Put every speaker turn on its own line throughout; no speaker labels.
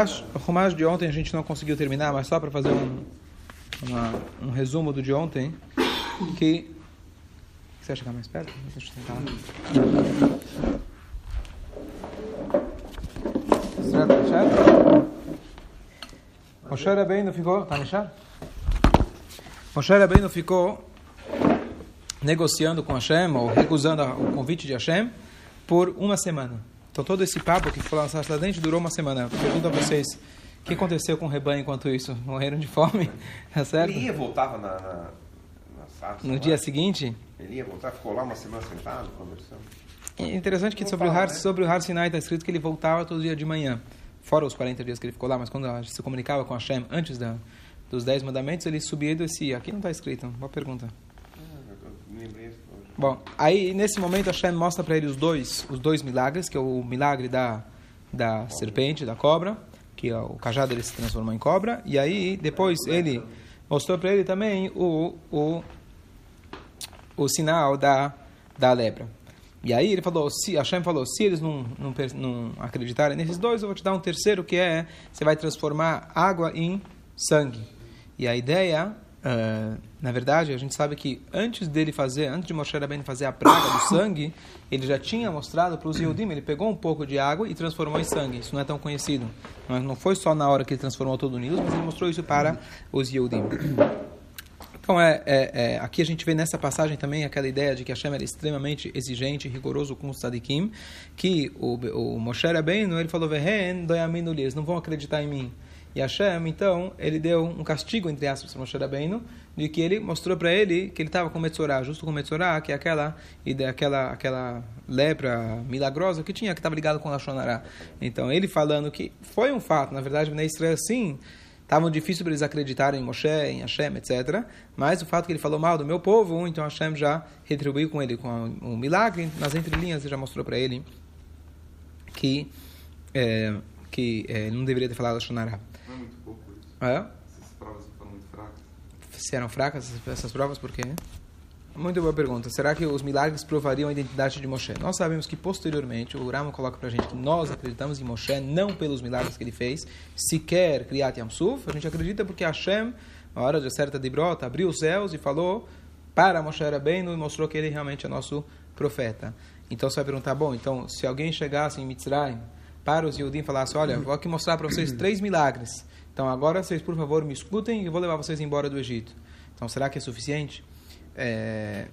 O Rumash de ontem a gente não conseguiu terminar, mas só para fazer um, uma, um resumo do de ontem, que... Você acha chegar mais perto? Deixa eu tentar lá. Moshe Rabbeinu ficou... Tá mexendo? Ficou negociando com Hashem, ou recusando o convite de Hashem, por uma semana. Então todo esse papo que falou na dente durou uma semana. Pergunto a vocês, o que aconteceu com o rebanho enquanto isso? Morreram de fome? É certo?
Ele ia voltava na, na, na
sarça, No dia seguinte?
Ele ia voltar, ficou lá uma semana sentado, conversando. É
interessante que sobre, o Har, né? sobre o Har Sinai está escrito que ele voltava todo dia de manhã. Fora os 40 dias que ele ficou lá, mas quando se comunicava com Hashem antes da, dos 10 mandamentos, ele subia e descia. Aqui não está escrito. Boa pergunta. Ah, eu lembrei isso. Bom, aí nesse momento Hashem mostra para ele os dois, os dois milagres, que é o milagre da, da serpente, da cobra, que é o cajado ele se transformou em cobra, e aí depois ele mostrou para ele também o, o, o sinal da, da lepra. E aí ele falou, se Hashem falou, se eles não, não, não acreditarem nesses dois, eu vou te dar um terceiro que é, você vai transformar água em sangue. E a ideia Uh, na verdade, a gente sabe que antes dele fazer, antes de Moshe Rabbeinu fazer a praga do sangue, ele já tinha mostrado para os Yehudim, ele pegou um pouco de água e transformou em sangue. Isso não é tão conhecido. Não foi só na hora que ele transformou todo o Nilo, mas ele mostrou isso para os Yehudim. Então, é, é, é, aqui a gente vê nessa passagem também aquela ideia de que Hashem era extremamente exigente e rigoroso com os tzadikim, que o, o Moshe Rabbeinu, ele falou, não vão acreditar em mim. E Hashem, então, ele deu um castigo, entre aspas, para Moshe Rabbeinu, de que ele mostrou para ele que ele estava com Metzorah, justo com Metzorah, que é aquela, aquela, aquela lepra milagrosa que tinha, que estava ligado com Lashonará. Então, ele falando que foi um fato, na verdade, na Israel, sim, estavam difícil para eles acreditarem em Moshe, em Hashem, etc. Mas o fato que ele falou mal do meu povo, então Hashem já retribuiu com ele com um milagre, nas entrelinhas ele já mostrou para ele que, é, que é, não deveria ter falado Lashonará. É? Essas provas foram muito fracas. Se eram fracas essas provas, por quê? Muito boa pergunta. Será que os milagres provariam a identidade de Moshe? Nós sabemos que posteriormente, o Rama coloca para a gente que nós acreditamos em Moshe não pelos milagres que ele fez, sequer Kriyat Yamsuf, a gente acredita porque Hashem, na hora de certa de brota, abriu os céus e falou para Moshe Rabbeinu e mostrou que ele realmente é nosso profeta. Então você vai perguntar, bom, então se alguém chegasse em Mitzrayim para os Yehudim e falasse, olha, vou aqui mostrar para vocês três milagres. Então agora vocês, por favor, me escutem e eu vou levar vocês embora do Egito. Então será que é suficiente? É...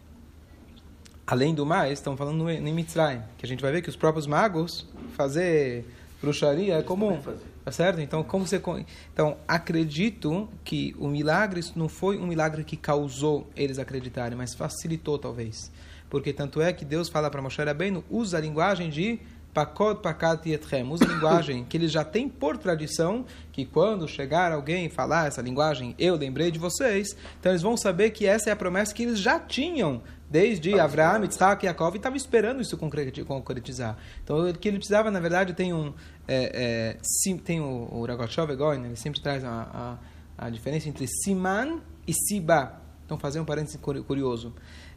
Além do mais, estão falando em Mitzrayim, que a gente vai ver que os próprios magos fazer bruxaria é comum. Tá certo? Então, como você Então, acredito que o milagre não foi um milagre que causou eles acreditarem, mas facilitou talvez. Porque tanto é que Deus fala para Moshe Rabbeinu, usa a linguagem de Pakot pakat yetchem. Usa linguagem que eles já têm por tradição, que quando chegar alguém e falar essa linguagem, eu lembrei de vocês, então eles vão saber que essa é a promessa que eles já tinham desde Abraão, Isaac e Jacob, e estavam esperando isso concretizar. Então, o que ele precisava, na verdade, tem um... É, é, sim, tem o, o Ragotchov Egoin, ele sempre traz a, a, a, diferença entre Siman e Siba. Então, fazer um parênteses curioso.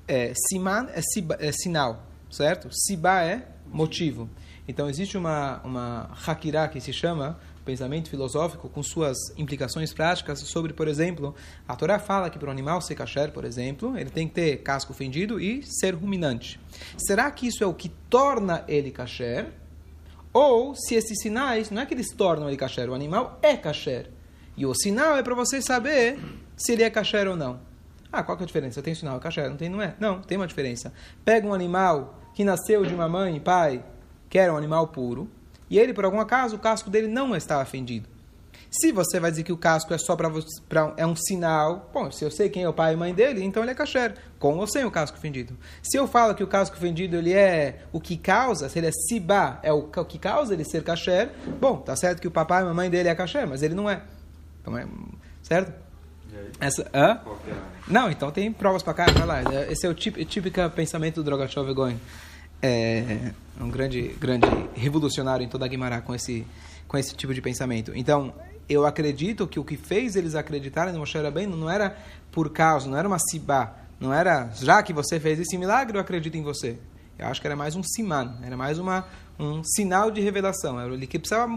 É, siman é, siba, é sinal, certo? Siba é motivo. Então, existe uma, uma hakirá que se chama pensamento filosófico com suas implicações práticas sobre, por exemplo, a Torá fala que para o animal ser kasher, por exemplo, ele tem que ter casco fendido e ser ruminante. Será que isso é o que torna ele kasher? Ou se esses sinais, não é que eles tornam ele kasher, o animal é kasher. E o sinal é para você saber se ele é kasher ou não. Ah, qual que é a diferença? Tem sinal, é kasher, não tem, não é? Não, tem uma diferença. Pega um animal que nasceu de uma mãe e pai que era um animal puro, e ele, por algum acaso, o casco dele não estava fendido. Se você vai dizer que o casco é só para é um sinal, bom, se eu sei quem é o pai e mãe dele, então ele é kasher, com ou sem o casco fendido. Se eu falo que o casco fendido ele é o que causa, se ele é sibá, é o, que causa ele ser kasher, bom, tá certo que o papai e a mamãe dele é kasher, mas ele não é. Então é certo? Essa, hã? É? Não, então tem provas para cá, vai lá. Esse é o típico, típico pensamento do Drogachov Goin é um grande, grande revolucionário em toda a Guimarães com esse, com esse tipo de pensamento. Então, eu acredito que o que fez eles acreditarem no Moshe Rabbeinu não era por causa, não era uma sibá, não era já que você fez esse milagre, eu acredito em você. Eu acho que era mais um siman, era mais uma, um sinal de revelação. Era ele que precisava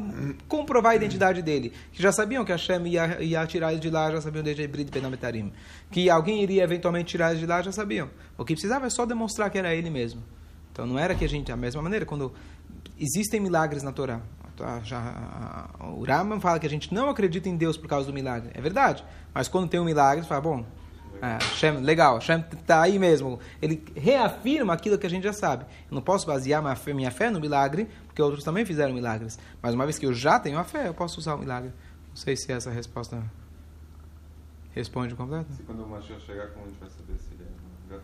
comprovar a identidade dele. Que já sabiam que Hashem ia, ia tirar eles de lá, já sabiam desde Ibrid Benametarim. Que alguém iria eventualmente tirar eles de lá, já sabiam. O que precisava é só demonstrar que era ele mesmo. Então não era que a gente, da mesma maneira, quando existem milagres na Torá. Tá, já, o Rambam fala que a gente não acredita em Deus por causa do milagre. É verdade. Mas quando tem um milagre, fala, bom, é, Hashem, legal, Hashem está aí mesmo. Ele reafirma aquilo que a gente já sabe. Eu não posso basear minha fé, minha fé no milagre, porque outros também fizeram milagres. Mas uma vez que eu já tenho a fé, eu posso usar o milagre. Não sei se essa resposta responde completo.
Se quando o Mashiach chegar, como a gente vai saber se.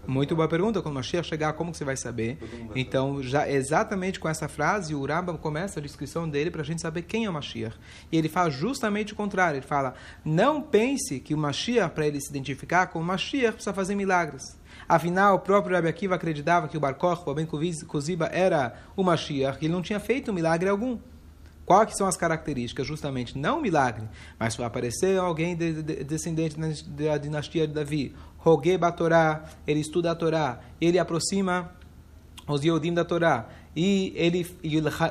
Muito boa pergunta. Quando o Mashiach chegar, como que você vai saber? Então, já exatamente com essa frase, o Rambam começa a descrição dele para a gente saber quem é o Mashiach. E ele fala justamente o contrário. Ele fala, não pense que o Mashiach, para ele se identificar com o Mashiach, precisa fazer milagres. Afinal, o próprio Rabbi Akiva acreditava que o Bar o Ben Koziba, era o Mashiach, ele não tinha feito milagre algum. Quais são as características? Justamente, não um milagre, mas aparecer alguém de, de, descendente da dinastia de Davi, Rogue Batorá, ele estuda a Torá, ele aproxima os Yodim da Torá, e ele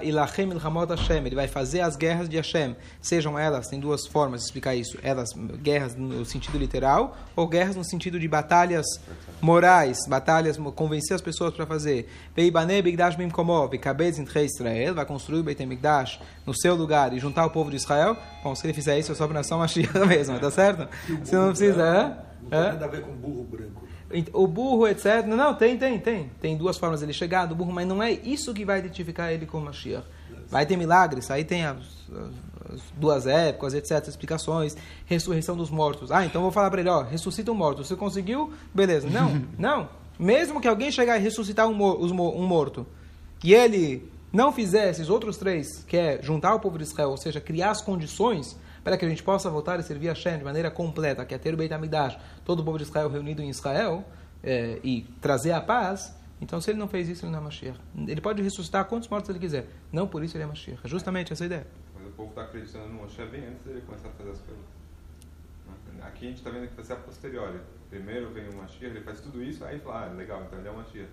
Ilachem Ilhamot Hashem, ele vai fazer as guerras de Hashem, sejam elas, tem duas formas de explicar isso, elas guerras no sentido literal ou guerras no sentido de batalhas morais, batalhas, convencer as pessoas para fazer. Veibane Bigdash Bimkomo, Bekabez Israel, vai construir o Beit HaMikdash no seu lugar e juntar o povo de Israel. Bom, se ele fizer isso, é só para nação Mashiach mesmo, tá certo? Se não precisa,
Não tem nada a ver com burro branco.
O burro, etc. Não, tem, tem, tem. Tem duas formas dele chegar do burro, mas não é isso que vai identificar ele como Mashiach. Vai ter milagres, aí tem as, as duas épocas, etc. Explicações, ressurreição dos mortos. Ah, então vou falar para ele, ó, ressuscita um morto. Você conseguiu? Beleza. Não, não. Mesmo que alguém chegar e ressuscitar um, um morto, e ele não fizer esses outros três, que é juntar o povo de Israel, ou seja, criar as condições para que a gente possa voltar e servir a Hashem de maneira completa, que é ter o Beit HaMikdash, todo o povo de Israel reunido em Israel, é, e trazer a paz, então se ele não fez isso, ele não é Mashiach. Ele pode ressuscitar quantos mortos ele quiser, não por isso ele é Mashiach. É justamente essa a ideia.
Mas o povo está acreditando no Moshe bem antes dele começar a fazer as coisas. Aqui a gente está vendo que vai ser a posteriori. Primeiro vem o Mashiach, ele faz tudo isso, aí fala, ah, legal, então ele é o Mashiach.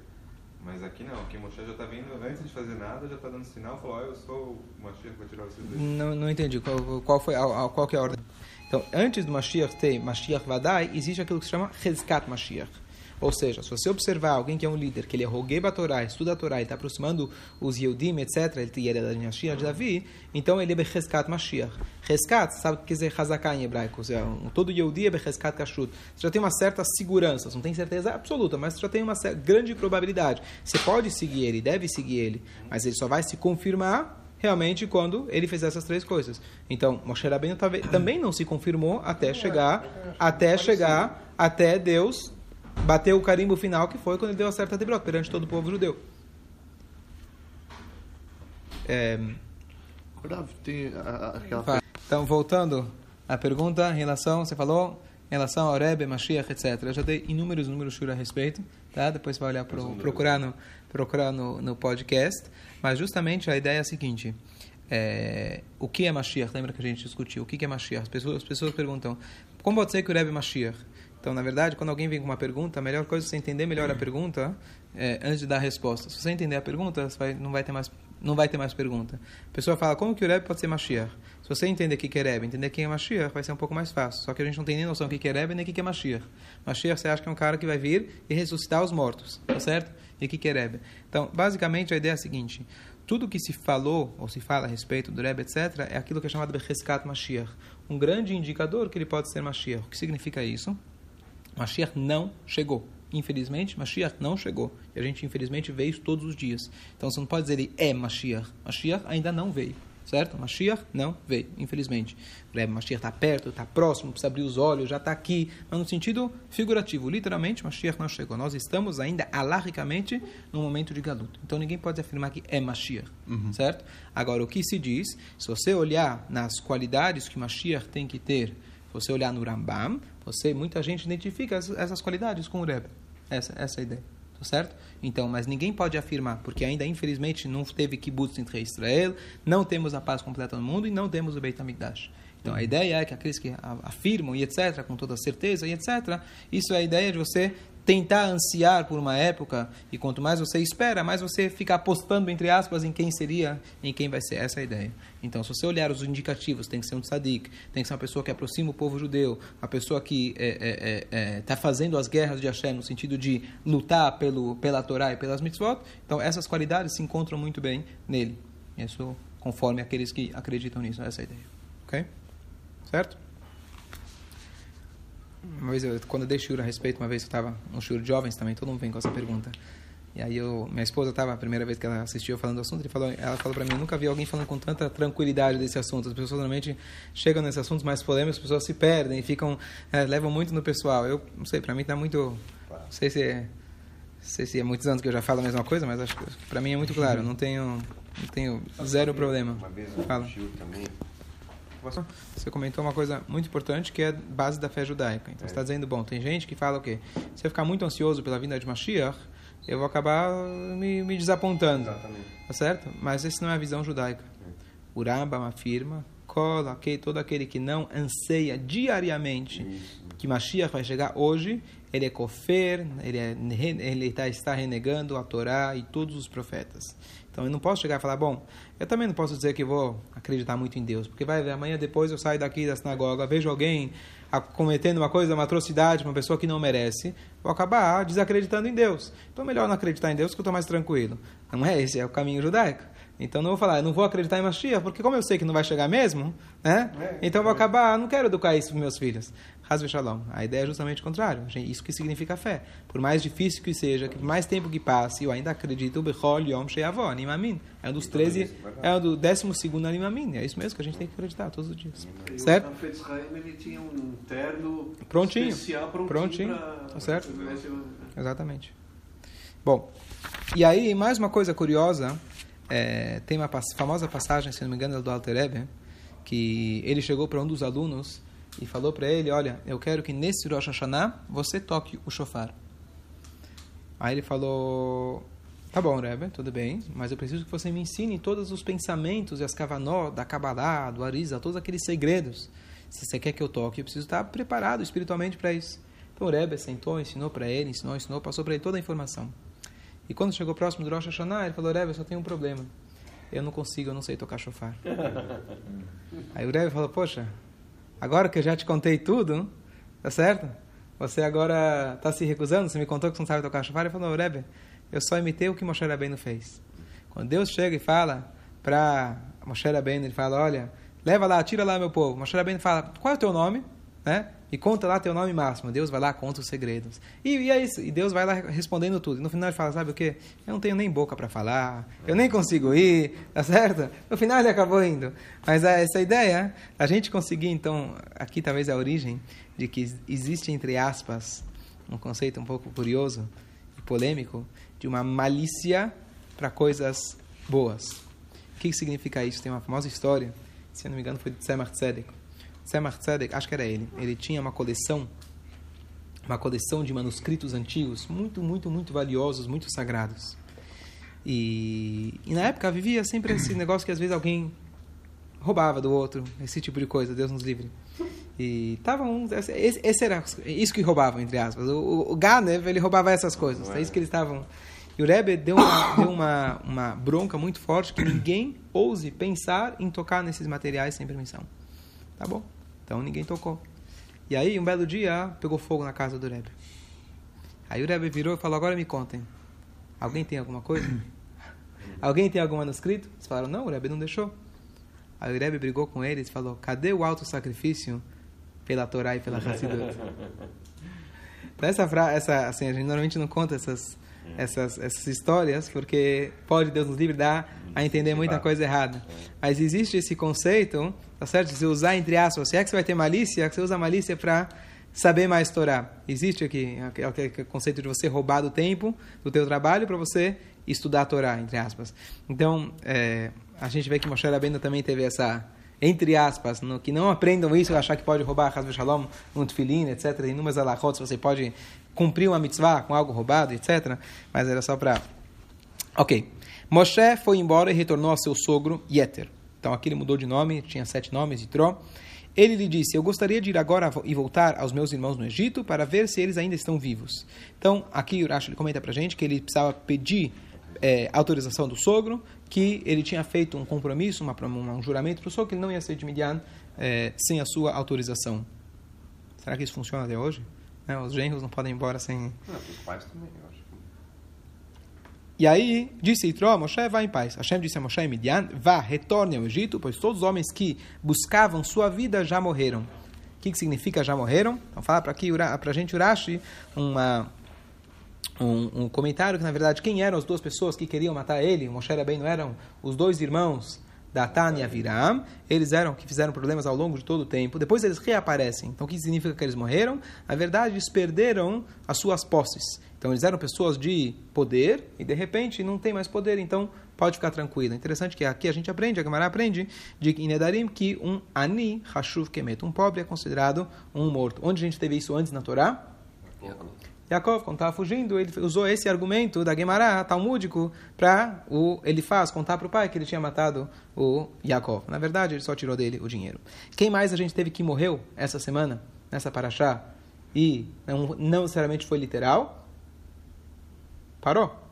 Mas aqui não, aqui Moshe já está vindo, antes de fazer nada, já está dando sinal, falou, oh, eu sou o Mashiach vai tirar vocês daí.
Não, não entendi, qual, qual, foi, a, qual que é a ordem? Então, antes do Mashiach ter Mashiach Vadai, existe aquilo que se chama Hezkat Mashiach. Ou seja, se você observar alguém que é um líder, que ele é roguei a Torá, estuda a Torá, ele está aproximando os Yehudim, etc., ele é da dinastia de Davi, então ele é Becheskat Mashiach. Reskat, sabe o que quer dizer Hazaká em hebraico? Seja, um, todo Yehudi é Becheskat Kashrut. Você já tem uma certa segurança, não tem certeza absoluta, mas você já tem uma grande probabilidade. Você pode seguir ele, deve seguir ele, mas ele só vai se confirmar realmente quando ele fez essas três coisas. Então, Moshe Rabbeinu também não se confirmou até chegar, até chegar, até Deus bateu o carimbo final, que foi quando ele deu a certa de perante todo o povo judeu. É... Então, voltando à pergunta em relação, você falou, em relação ao Rebbe, Mashiach, etc. Eu já dei inúmeros, inúmeros shuras a respeito, tá? Depois você vai olhar, pro, procurar, no, procurar no, no podcast. Mas justamente a ideia é a seguinte, é, o que é Mashiach? Lembra que a gente discutiu? O que é Mashiach? As pessoas, as pessoas perguntam, como pode ser que o Rebbe é Mashiach? Então, na verdade, quando alguém vem com uma pergunta, a melhor coisa é você entender melhor a pergunta é, antes de dar a resposta. Se você entender a pergunta, vai, não, vai ter mais, não vai ter mais pergunta. A pessoa fala, como que o Rebbe pode ser Mashiach? Se você entender o que é Rebbe, entender quem é Mashiach, vai ser um pouco mais fácil. Só que a gente não tem nem noção do que é Rebbe nem o que é Mashiach. Mashiach você acha que é um cara que vai vir e ressuscitar os mortos, tá certo? E o que é Rebbe? Então, basicamente, a ideia é a seguinte. Tudo que se falou, ou se fala a respeito do Rebbe, etc., é aquilo que é chamado de Becheskat Mashiach. Um grande indicador que ele pode ser Mashiach. O que significa isso? Mashiach não chegou. Infelizmente, Mashiach não chegou. E a gente, infelizmente, vê isso todos os dias. Então, você não pode dizer ele é Mashiach. Mashiach ainda não veio. Certo? Mashiach não veio, infelizmente. O Mashiach está perto, está próximo, precisa abrir os olhos, já está aqui. Mas no sentido figurativo, literalmente, Mashiach não chegou. Nós estamos ainda, alarricamente, no momento de galuto. Então, ninguém pode afirmar que é Mashiach. Uhum. Certo? Agora, o que se diz, se você olhar nas qualidades que Mashiach tem que ter, você olhar no Rambam, você, muita gente identifica essas qualidades com o Rebbe. Essa, essa é a ideia. Tá certo? Então, mas ninguém pode afirmar, porque ainda infelizmente não teve kibbutz entre Israel, não temos a paz completa no mundo e não temos o Beit HaMikdash. Então, a ideia é que aqueles que afirmam e etc., com toda certeza e etc., isso é a ideia de você tentar ansiar por uma época, e quanto mais você espera, mais você fica apostando, entre aspas, em quem seria, em quem vai ser. Essa é a ideia. Então, se você olhar os indicativos, tem que ser um tzadik, tem que ser uma pessoa que aproxima o povo judeu, uma pessoa que está é, é, é, é fazendo as guerras de Hashem, no sentido de lutar pelo, pela Torá e pelas mitzvot. Então, essas qualidades se encontram muito bem nele. Isso conforme aqueles que acreditam nisso. Essa é a ideia. Ok? Certo? Uma vez, eu, quando eu dei shur a respeito, uma vez eu estava no shur de jovens também, todo mundo vem com essa pergunta. E aí eu, minha esposa estava, a primeira vez que ela assistiu falando do assunto, ele falou, ela falou para mim, eu nunca vi alguém falando com tanta tranquilidade desse assunto. As pessoas normalmente chegam nesses assuntos mais polêmicos, as pessoas se perdem, ficam, é, levam muito no pessoal. Eu não sei, para mim está muito, não sei se é, sei se é muitos anos que eu já falo a mesma coisa, mas acho que para mim é muito claro. Não tenho, não tenho zero problema.
Uma vez
Fala.
também,
você comentou uma coisa muito importante que é a base da fé judaica. Então, é. você está dizendo, bom, tem gente que fala o quê? Se eu ficar muito ansioso pela vinda de Mashiach, eu vou acabar me, me desapontando.
Exatamente.
Tá certo? Mas essa não é a visão judaica. É. O Rambam afirma, cola, todo aquele que não anseia diariamente Isso. que Mashiach vai chegar hoje, ele é kofer, ele, é, ele tá, está renegando a Torá e todos os profetas. Então eu não posso chegar e falar, bom, eu também não posso dizer que vou acreditar muito em Deus, porque vai ver, amanhã depois eu saio daqui da sinagoga, vejo alguém cometendo uma coisa, uma atrocidade, uma pessoa que não merece, vou acabar desacreditando em Deus. Então é melhor não acreditar em Deus que eu estou mais tranquilo. Não é esse, é o caminho judaico. Então não vou falar, eu não vou acreditar em Mashiach, porque como eu sei que não vai chegar mesmo, né? É, então eu vou acabar, não quero educar isso para meus filhos. Hazve Shalom. A ideia é justamente o contrário. Isso que significa fé. Por mais difícil que seja, que mais tempo que passe, eu ainda acredito, Bechol Yom Sheavó, Animamin. É um dos 13, é um do 12 Animamin. É isso mesmo que a gente tem que acreditar todos os dias.
E
certo?
O Israel, ele tinha um terno
prontinho.
especial prontinho.
Prontinho.
Pra,
tá certo? Exatamente. Bom, e aí, mais uma coisa curiosa, é, tem uma famosa passagem, se não me engano, do Alter Ebe, que ele chegou para um dos alunos e falou para ele, olha, eu quero que nesse Rosh Hashanah você toque o shofar. Aí ele falou, tá bom, Rebbe, tudo bem, mas eu preciso que você me ensine todos os pensamentos e as kavanó da Kabbalah, do Arisa, todos aqueles segredos. Se você quer que eu toque, eu preciso estar preparado espiritualmente para isso. Então o Rebbe sentou, ensinou para ele, ensinou, ensinou, passou para ele toda a informação. E quando chegou próximo do Rosh Hashanah, ele falou, Rebbe, eu só tenho um problema. Eu não consigo, eu não sei tocar shofar. Aí o Rebbe falou, poxa, Agora que eu já te contei tudo, tá certo? Você agora está se recusando? Você me contou que você não sabe tocar chofar? Ele falou, Rebbe, eu só imitei o que Moshe Rabbeinu fez. Quando Deus chega e fala para Moshe Rabbeinu, ele fala, olha, leva lá, tira lá meu povo. Moshe Rabbeinu fala, qual é o teu nome? Né? E conta lá teu nome máximo. Deus vai lá, conta os segredos. E, e, é isso. E Deus vai lá respondendo tudo. E no final ele fala, sabe o quê? Eu não tenho nem boca para falar, eu nem consigo ir, tá certo? No final ele acabou indo. Mas é essa ideia, a gente conseguir, então, aqui talvez a origem de que existe, entre aspas, um conceito um pouco curioso e polêmico, de uma malícia para coisas boas. O que significa isso? Tem uma famosa história, se eu não me engano foi de Tzemach Tzedek, Tzemach Tzedek, acho que era ele, ele tinha uma coleção, uma coleção de manuscritos antigos, muito, muito, muito valiosos, muito sagrados. E, e na época vivia sempre esse negócio que às vezes alguém roubava do outro, esse tipo de coisa, Deus nos livre. E estavam. Esse, esse, era isso que roubavam, entre aspas. O, o, Ganev, ele roubava essas coisas. É isso que eles estavam. E o Rebbe deu, uma, deu uma, uma bronca muito forte que ninguém ouse pensar em tocar nesses materiais sem permissão. Tá bom? Então ninguém tocou. E aí, um belo dia, pegou fogo na casa do Rebbe. Aí o Rebbe virou e falou: Agora me contem. Alguém tem alguma coisa? Alguém tem algum manuscrito? Eles falaram: Não, o Rebbe não deixou. Aí o Rebbe brigou com eles e falou: Cadê o alto sacrifício pela Torá e pela Hassidut? Essa frase, essa, assim, a gente normalmente não conta essas, essas, essas histórias porque pode, Deus nos livre, dar a entender muita coisa errada. Mas existe esse conceito Tá certo? Se usar entre aspas, se é que você vai ter malícia, você usa malícia para saber mais Torá. Existe aqui o conceito de você roubar do tempo do teu trabalho para você estudar a Torá, entre aspas. Então, é, a gente vê que Moshe Rabbeinu também teve essa, entre aspas, no, que não aprendam isso, achar que pode roubar Hasbe Shalom, um tefilin, etc. Inúmeras alahots, você pode cumprir uma mitzvah com algo roubado, etc. Mas era só para... Ok. Moshe foi embora e retornou ao seu sogro Yeter. Então aqui ele mudou de nome, tinha sete nomes, Tró. Ele lhe disse: Eu gostaria de ir agora e voltar aos meus irmãos no Egito para ver se eles ainda estão vivos. Então, aqui o Rashi comenta para gente que ele precisava pedir é, autorização do sogro, que ele tinha feito um compromisso, uma, um juramento para o sogro que ele não ia ser de Midian é, sem a sua autorização. Será que isso funciona até hoje? Né? Os genros não podem ir embora sem.
Não, os pais também, eu acho.
E aí disse Itró, Moshe, vá em paz. Hashem disse a Moshe e Midian, vá, retorne ao Egito, pois todos os homens que buscavam sua vida já morreram. O que, que significa já morreram? Então fala para aqui, para a gente, Urashi, uma, um, um, comentário que, na verdade, quem eram as duas pessoas que queriam matar ele? Moshe bem não eram os dois irmãos Datan e Aviram, eles eram que fizeram problemas ao longo de todo o tempo. Depois eles reaparecem. Então o que significa que eles morreram? Na verdade, eles perderam as suas posses. Então eles eram pessoas de poder e de repente não tem mais poder, então pode ficar tranquilo. Interessante que aqui a gente aprende, a Gemara aprende de Inedarim que um ani hashuv kemet, um pobre é considerado um morto. Onde a gente teve isso antes na Torá? Yaakov, quando estava fugindo, ele usou esse argumento da Gemara talmúdico para o ele faz contar para o pai que ele tinha matado o Yaakov. Na verdade, ele só tirou dele o dinheiro. Quem mais a gente teve que morreu essa semana, nessa paraxá, e não, não necessariamente foi literal? Paró.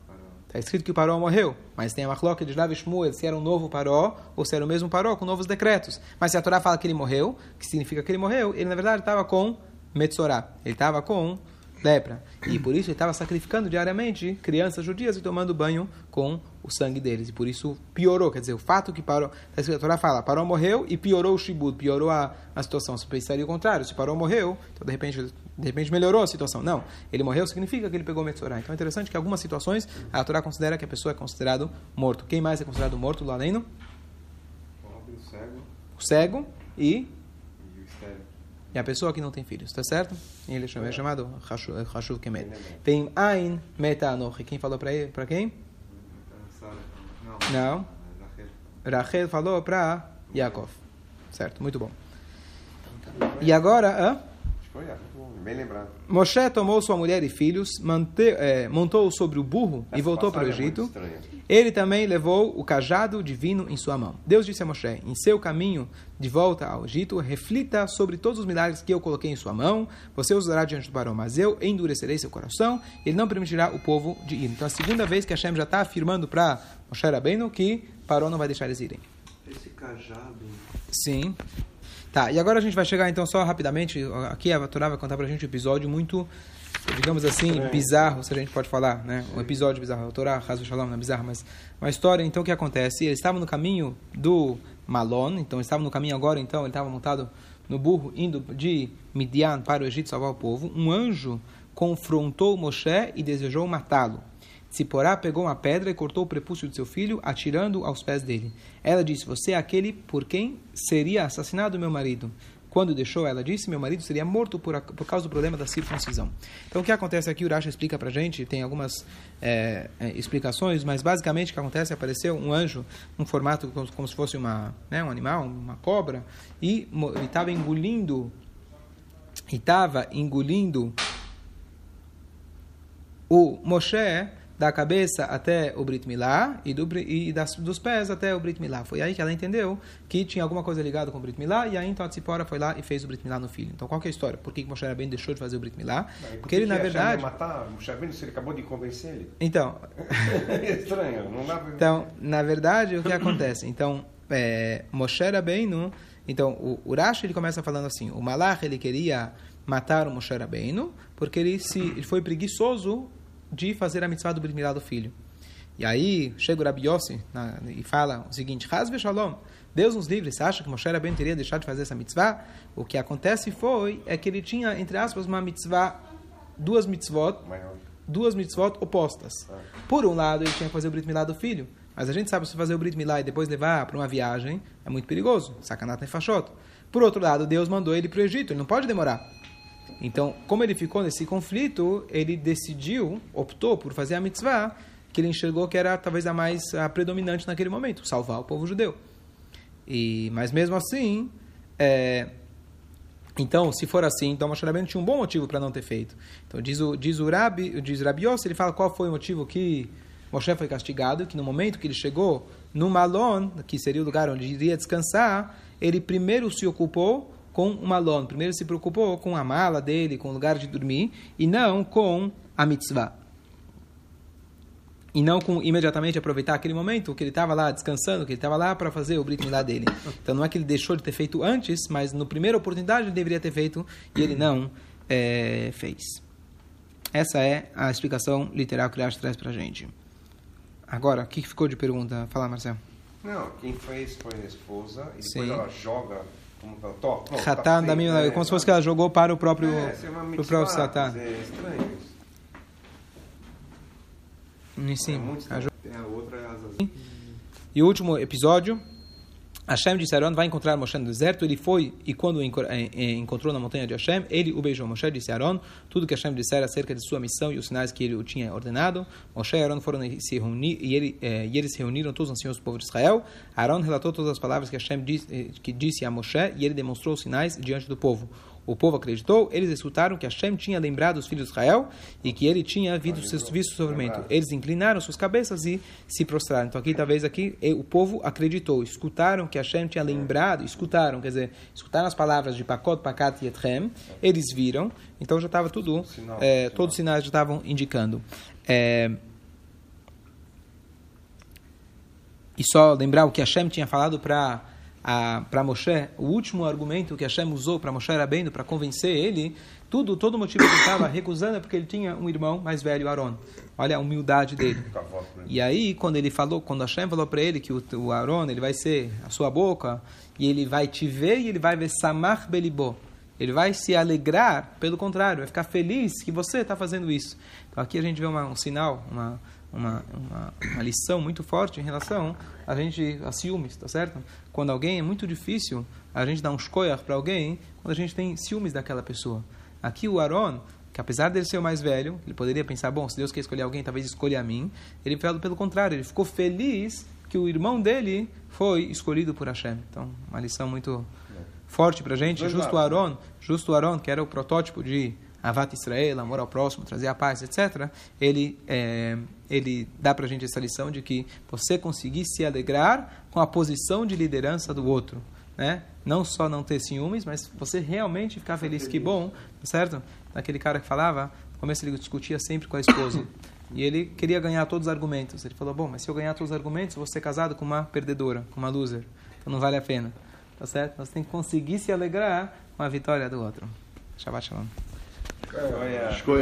Está escrito que o Paró morreu, mas tem a machloca de Rav Shmuel se era um novo Paró ou se era o mesmo Paró com novos decretos. Mas se a Torá fala que ele morreu, que significa que ele morreu, ele na verdade estava com Metzorá. Ele estava com lepra. E por isso ele estava sacrificando diariamente crianças judias e tomando banho com o sangue deles. E por isso piorou. Quer dizer, o fato que parou. A escritura fala, parou morreu e piorou o shibud, piorou a, a situação. Se pensaria o contrário, se parou morreu, então de repente, de repente melhorou a situação. Não. Ele morreu significa que ele pegou Metzorah. Então é interessante que em algumas situações a Torá considera que a pessoa é considerado morto. Quem mais é considerado morto lá além?
O cego.
O cego e.
e
a pessoa que não tem filhos, tá certo? Ele é chamado- é chamado Hashuv Kemet. Tem Ain Meta Anochi. Quem falou para ele? Para quem?
Então, Não. Rachel.
Rachel falou para Yaakov. Certo, muito bom. E agora, hã?
Foi, foi, bem lembrado.
Moshe tomou sua mulher e filhos, mante, eh, montou sobre o burro e
Essa
voltou para o
é
Egito.
estranha.
Ele também levou o cajado divino em sua mão. Deus disse a Moshe: Em seu caminho de volta ao Egito, reflita sobre todos os milagres que eu coloquei em sua mão. Você os usará diante do Barão, mas eu endurecerei seu coração. Ele não permitirá o povo de ir. Então, a segunda vez que Hashem já está afirmando para Moshe Rabbeinu que Paró não vai deixar eles irem.
Esse cajado.
Sim. Tá, e agora a gente vai chegar então só rapidamente. Aqui a Torá vai contar pra gente um episódio muito, digamos assim, bizarro, se a gente pode falar, né? Um episódio bizarro. A Torá, Hazu Shalom, não é bizarro, mas uma história. Então o que acontece? Eles estavam no caminho do Malon, então eles estavam no caminho agora, então ele estava montado no burro, indo de Midian para o Egito salvar o povo. Um anjo confrontou Moshe e desejou matá-lo. Ziporá pegou uma pedra e cortou o prepúcio de seu filho, atirando aos pés dele. Ela disse: Você é aquele por quem seria assassinado meu marido. Quando deixou, ela disse: Meu marido seria morto por, a- por causa do problema da circuncisão. Então, o que acontece aqui, o Urash explica pra gente, tem algumas é, é, explicações, mas basicamente o que acontece apareceu um anjo, um formato como, como se fosse uma, né, um animal, uma cobra, e estava engolindo, e estava engolindo o Moshe da cabeça até o Brit Milá e, do, e das, dos pés até o Brit Milá. Foi aí que ela entendeu que tinha alguma coisa ligada com o Brit Milá e aí então a Tzipora foi lá e fez o Brit Milá no filho. Então qual é a história? Por que Moshe bem deixou de fazer o Brit Milá?
E por
Porque ele na verdade...
matar o Shabino se ele acabou de convencer ele?
Então,
É estranho, não dá pra...
Então, na verdade, o que acontece? Então, é, Moshe Rabbeinu, então, o Urash ele começa falando assim, o Malach ele queria matar o Moshe Rabbeinu, porque ele, se, ele foi preguiçoso de fazer a mitzvah do Brit Milá do filho. E aí, chega o Rabi Yossi na- e fala o seguinte, Hazve Shalom, Deus nos livre, você acha que Moshe Rabbeinu teria deixado de fazer essa mitzvah? O que acontece foi, é que ele tinha, entre aspas, uma mitzvah, duas mitzvot, duas mitzvot opostas. Por um lado, ele tinha que fazer o Brit Milá do filho, mas a gente sabe que se fazer o Brit Milá e depois levar para uma viagem é muito perigoso, sacanata e fachota. Por outro lado, Deus mandou ele para o Egito, ele não pode demorar. Então, como ele ficou nesse conflito, ele decidiu, optou por fazer a mitzvah que ele enxergou que era talvez a mais a predominante naquele momento, salvar o povo judeu. E, mas mesmo assim, é, então, se for assim, então Moshe Rabbeinu tinha um bom motivo para não ter feito. Então, diz o, diz o Rabi, diz Rabi Yossi, ele fala qual foi o motivo que Moshe foi castigado, que no momento que ele chegou no Malon, que seria o lugar onde iria descansar, ele primeiro se ocupou com o malon. Primeiro se preocupou com a mala dele, com o lugar de dormir, e não com a mitzvah. E não com imediatamente aproveitar aquele momento que ele estava lá descansando, que ele estava lá para fazer o Brit Milá dele. Então não é que ele deixou de ter feito antes, mas na primeira oportunidade ele deveria ter feito e ele não é, fez. Essa é a explicação literal que ele acha traz para a gente. Agora, o que ficou de pergunta? Fala, Marcelo.
Não, quem fez foi a esposa e depois
Sim.
ela joga como fala, "Tó, pronto, tá
Hatá da minha,
né?"
como se fosse que ela jogou para o próprio,
É, é
pro próprio Satã.
É estranho isso.
Em cima.
É muito
A
a outra é
E o último episódio, Hashem disse a Aaron, vai encontrar Moshe no deserto. Ele foi e quando eh, eh, encontrou na montanha de Hashem, ele o beijou. Moshe disse a Aaron tudo que Hashem disser acerca de sua missão e os sinais que ele o tinha ordenado. Moshe e Aaron foram se reunir e, ele, eh, e eles se reuniram todos os anciãos do povo de Israel. Aaron relatou todas as palavras que Hashem disse, eh, que disse a Moshe e ele demonstrou os sinais diante do povo. O povo acreditou, eles escutaram que Hashem tinha lembrado os filhos de Israel e que ele tinha visto, visto o sofrimento. Eles inclinaram suas cabeças e se prostraram. Então aqui, talvez aqui, o povo acreditou, escutaram que Hashem tinha lembrado, escutaram, quer dizer, escutaram as palavras de Pakot, Pakat e Etchem, eles viram, então já estava tudo,
Sinal,
eh,
sinal.
todos os sinais já estavam indicando. Eh, e só lembrar o que Hashem tinha falado para para Moshe, o último argumento que Hashem usou para Moshe Rabbeinu para convencer ele, tudo, todo o motivo que ele estava recusando é porque ele tinha um irmão mais velho, Aaron. Olha a humildade dele.
Ele.
E aí, quando ele falou, quando Hashem falou para ele que o, o Aaron, ele vai ser a sua boca, e ele vai te ver e ele vai ver Samach Belibó. Ele vai se alegrar, pelo contrário, vai ficar feliz que você está fazendo isso. Então aqui a gente vê uma, um sinal, uma, uma, uma, uma lição muito forte em relação a gente a ciúmes, tá certo? Quando alguém é muito difícil, a gente dá um shkoyach para alguém quando a gente tem ciúmes daquela pessoa. Aqui o Aaron, que apesar dele ser o mais velho, ele poderia pensar, bom, se Deus quer escolher alguém, talvez escolha a mim. Ele falou pelo contrário, ele ficou feliz que o irmão dele foi escolhido por Hashem. Então, uma lição muito forte para a gente. Justo. Aaron, justo o Aaron, que era o protótipo de Avat Israel, amor ao próximo, trazer a paz, etc. Ele, é, ele dá para a gente essa lição de que você conseguir se alegrar com a posição de liderança do outro. Né? Não só não ter ciúmes, mas você realmente ficar feliz. Que bom, certo? Daquele cara que falava, no começo ele discutia sempre com a esposa. E ele queria ganhar todos os argumentos. Ele falou: Bom, mas se eu ganhar todos os argumentos, eu vou ser casado com uma perdedora, com uma loser. Então não vale a pena. Tá certo? Nós temos que conseguir se alegrar com a vitória do outro. Shabbat Shalom.
Olha,
Escolha.